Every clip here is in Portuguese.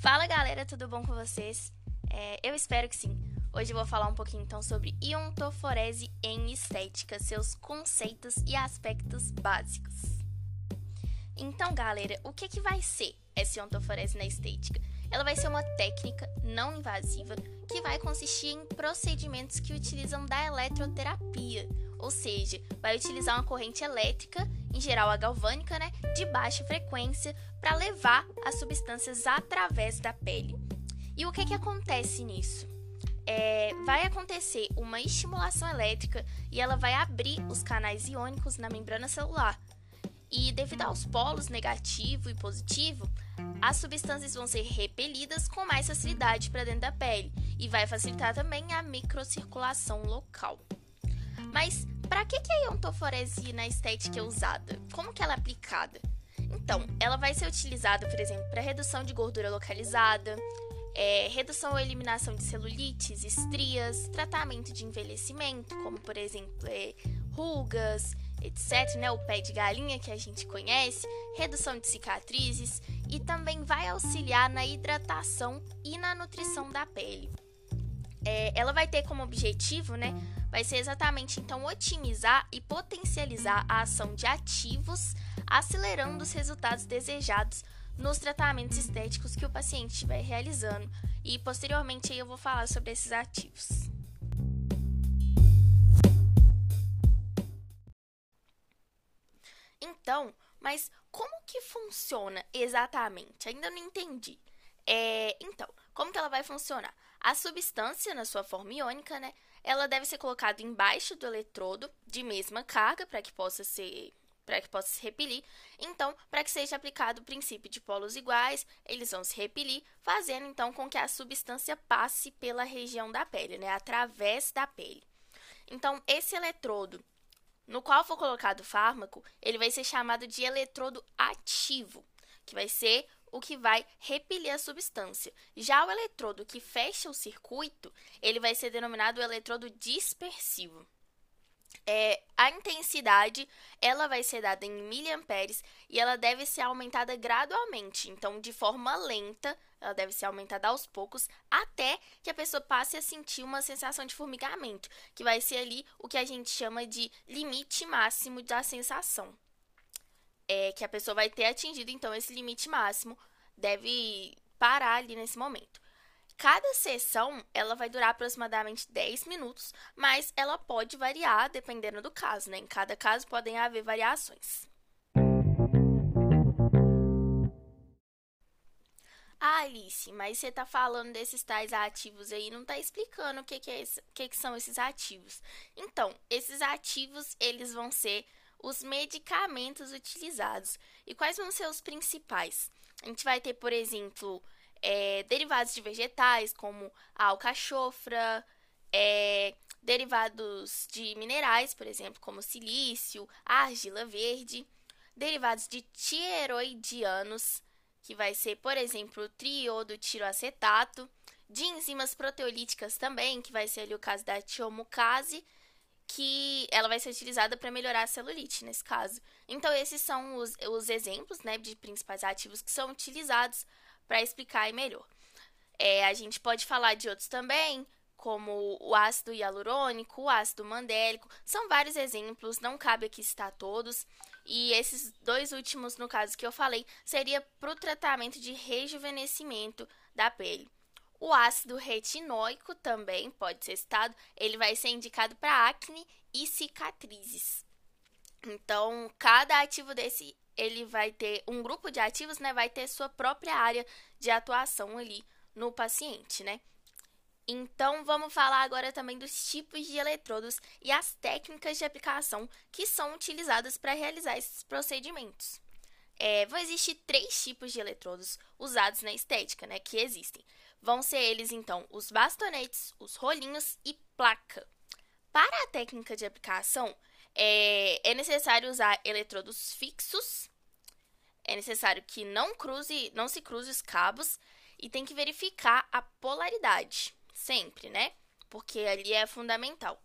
Fala galera, tudo bom com vocês? É, eu espero que sim. Hoje eu vou falar um pouquinho então sobre iontoforese em estética, seus conceitos e aspectos básicos. Então, galera, o que, que vai ser essa iontoforese na estética? Ela vai ser uma técnica não invasiva que vai consistir em procedimentos que utilizam da eletroterapia, ou seja, vai utilizar uma corrente elétrica em geral a galvânica, né, de baixa frequência, para levar as substâncias através da pele. E o que, que acontece nisso? É, vai acontecer uma estimulação elétrica e ela vai abrir os canais iônicos na membrana celular. E devido aos polos negativo e positivo, as substâncias vão ser repelidas com mais facilidade para dentro da pele e vai facilitar também a microcirculação local. Mas para que, que a iontoforese na estética é usada? Como que ela é aplicada? Então, ela vai ser utilizada, por exemplo, para redução de gordura localizada, é, redução ou eliminação de celulites, estrias, tratamento de envelhecimento, como por exemplo é, rugas, etc., né, o pé de galinha que a gente conhece, redução de cicatrizes e também vai auxiliar na hidratação e na nutrição da pele. É, ela vai ter como objetivo, né, vai ser exatamente então otimizar e potencializar a ação de ativos, acelerando os resultados desejados nos tratamentos estéticos que o paciente estiver realizando. E posteriormente eu vou falar sobre esses ativos. Então, mas como que funciona exatamente? Ainda não entendi. É, então, como que ela vai funcionar? A substância, na sua forma iônica, né, ela deve ser colocada embaixo do eletrodo de mesma carga para que possa ser para que possa se repelir. Então, para que seja aplicado o princípio de polos iguais, eles vão se repelir, fazendo então com que a substância passe pela região da pele, né, através da pele. Então, esse eletrodo no qual for colocado o fármaco, ele vai ser chamado de eletrodo ativo, que vai ser o que vai repelir a substância. Já o eletrodo que fecha o circuito, ele vai ser denominado eletrodo dispersivo. É, a intensidade ela vai ser dada em miliamperes e ela deve ser aumentada gradualmente, então de forma lenta, ela deve ser aumentada aos poucos até que a pessoa passe a sentir uma sensação de formigamento, que vai ser ali o que a gente chama de limite máximo da sensação é que a pessoa vai ter atingido então esse limite máximo, deve parar ali nesse momento. Cada sessão ela vai durar aproximadamente 10 minutos, mas ela pode variar dependendo do caso, né? Em cada caso podem haver variações. Ah, Alice, mas você tá falando desses tais ativos aí, não tá explicando o que, que, é esse, que, que são esses ativos. Então, esses ativos, eles vão ser os medicamentos utilizados. E quais vão ser os principais? A gente vai ter, por exemplo, é, derivados de vegetais, como a alcachofra, é, derivados de minerais, por exemplo, como silício, argila verde, derivados de tireoidianos, que vai ser, por exemplo, o triodo tiroacetato, de enzimas proteolíticas também, que vai ser ali o caso da tiomucase, que ela vai ser utilizada para melhorar a celulite, nesse caso. Então, esses são os, os exemplos né, de principais ativos que são utilizados para explicar melhor. É, a gente pode falar de outros também, como o ácido hialurônico, o ácido mandélico, são vários exemplos, não cabe aqui citar todos. E esses dois últimos, no caso que eu falei, seria para o tratamento de rejuvenescimento da pele. O ácido retinóico também pode ser citado, ele vai ser indicado para acne e cicatrizes. Então, cada ativo desse, ele vai ter um grupo de ativos, né, vai ter sua própria área de atuação ali no paciente, né? Então, vamos falar agora também dos tipos de eletrodos e as técnicas de aplicação que são utilizadas para realizar esses procedimentos. É, vão existir três tipos de eletrodos usados na estética, né, que existem. Vão ser eles, então, os bastonetes, os rolinhos e placa. Para a técnica de aplicação, é, é necessário usar eletrodos fixos, é necessário que não, cruze, não se cruze os cabos e tem que verificar a polaridade, sempre, né? Porque ali é fundamental.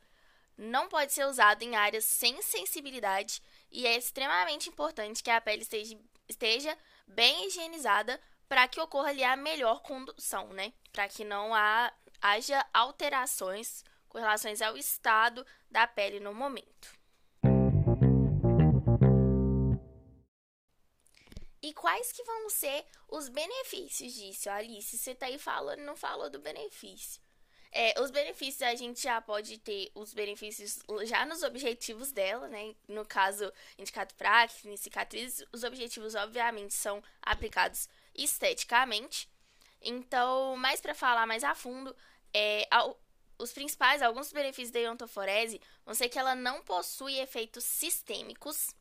Não pode ser usado em áreas sem sensibilidade e é extremamente importante que a pele esteja, esteja bem higienizada para que ocorra ali a melhor condução, né? Para que não há, haja alterações com relação ao estado da pele no momento. E quais que vão ser os benefícios disso? Alice, você tá aí falando, não falou do benefício. É, os benefícios a gente já pode ter os benefícios já nos objetivos dela, né? No caso, indicado para acne, cicatriz, os objetivos obviamente são aplicados esteticamente. Então, mais para falar mais a fundo, é, ao, os principais, alguns benefícios da iontoforese vão ser que ela não possui efeitos sistêmicos,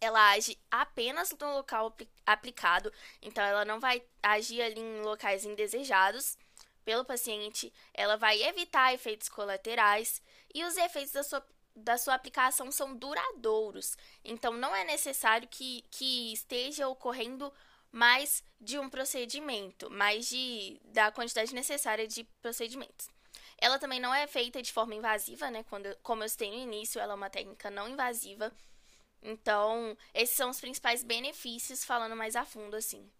ela age apenas no local aplicado, então ela não vai agir ali em locais indesejados pelo paciente, ela vai evitar efeitos colaterais e os efeitos da sua, da sua aplicação são duradouros. Então, não é necessário que, que esteja ocorrendo mais de um procedimento, mais de, da quantidade necessária de procedimentos. Ela também não é feita de forma invasiva, né? Quando, como eu citei no início, ela é uma técnica não invasiva. Então, esses são os principais benefícios, falando mais a fundo assim.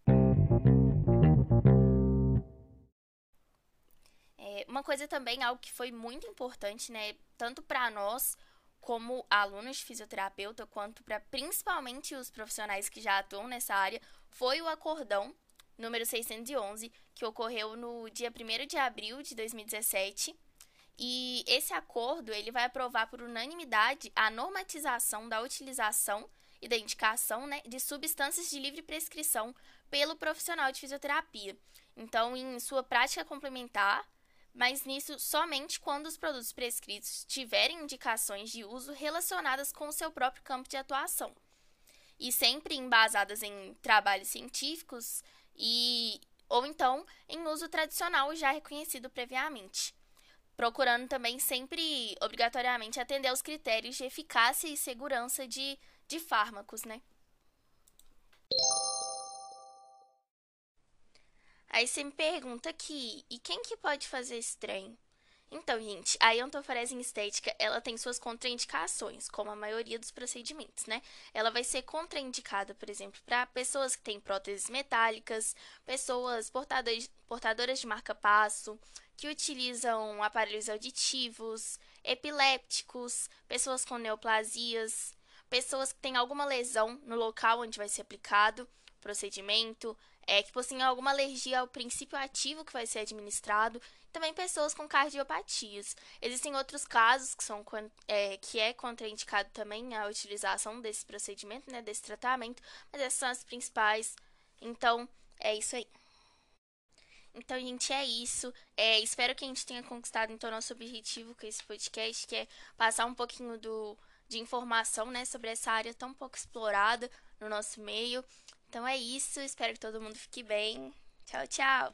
uma coisa também, algo que foi muito importante, né, tanto para nós como alunos de fisioterapeuta, quanto para principalmente os profissionais que já atuam nessa área, foi o acordão número 611, que ocorreu no dia 1 de abril de 2017. E esse acordo ele vai aprovar por unanimidade a normatização da utilização e da indicação né, de substâncias de livre prescrição pelo profissional de fisioterapia. Então, em sua prática complementar, mas nisso somente quando os produtos prescritos tiverem indicações de uso relacionadas com o seu próprio campo de atuação. E sempre embasadas em trabalhos científicos e ou então em uso tradicional já reconhecido previamente. Procurando também sempre obrigatoriamente atender aos critérios de eficácia e segurança de, de fármacos, né? Aí você me pergunta aqui, e quem que pode fazer esse trem? Então, gente, a iontoforese em estética, ela tem suas contraindicações, como a maioria dos procedimentos, né? Ela vai ser contraindicada, por exemplo, para pessoas que têm próteses metálicas, pessoas portadoras, portadoras de marca-passo, que utilizam aparelhos auditivos, epilépticos, pessoas com neoplasias, pessoas que têm alguma lesão no local onde vai ser aplicado o procedimento, é, que possuem alguma alergia ao princípio ativo que vai ser administrado, também pessoas com cardiopatias. Existem outros casos que, são, é, que é contraindicado também a utilização desse procedimento, né, desse tratamento, mas essas são as principais. Então, é isso aí. Então, gente, é isso. É, espero que a gente tenha conquistado então nosso objetivo com esse podcast, que é passar um pouquinho do, de informação né, sobre essa área tão pouco explorada no nosso meio. Então é isso, espero que todo mundo fique bem. Tchau, tchau!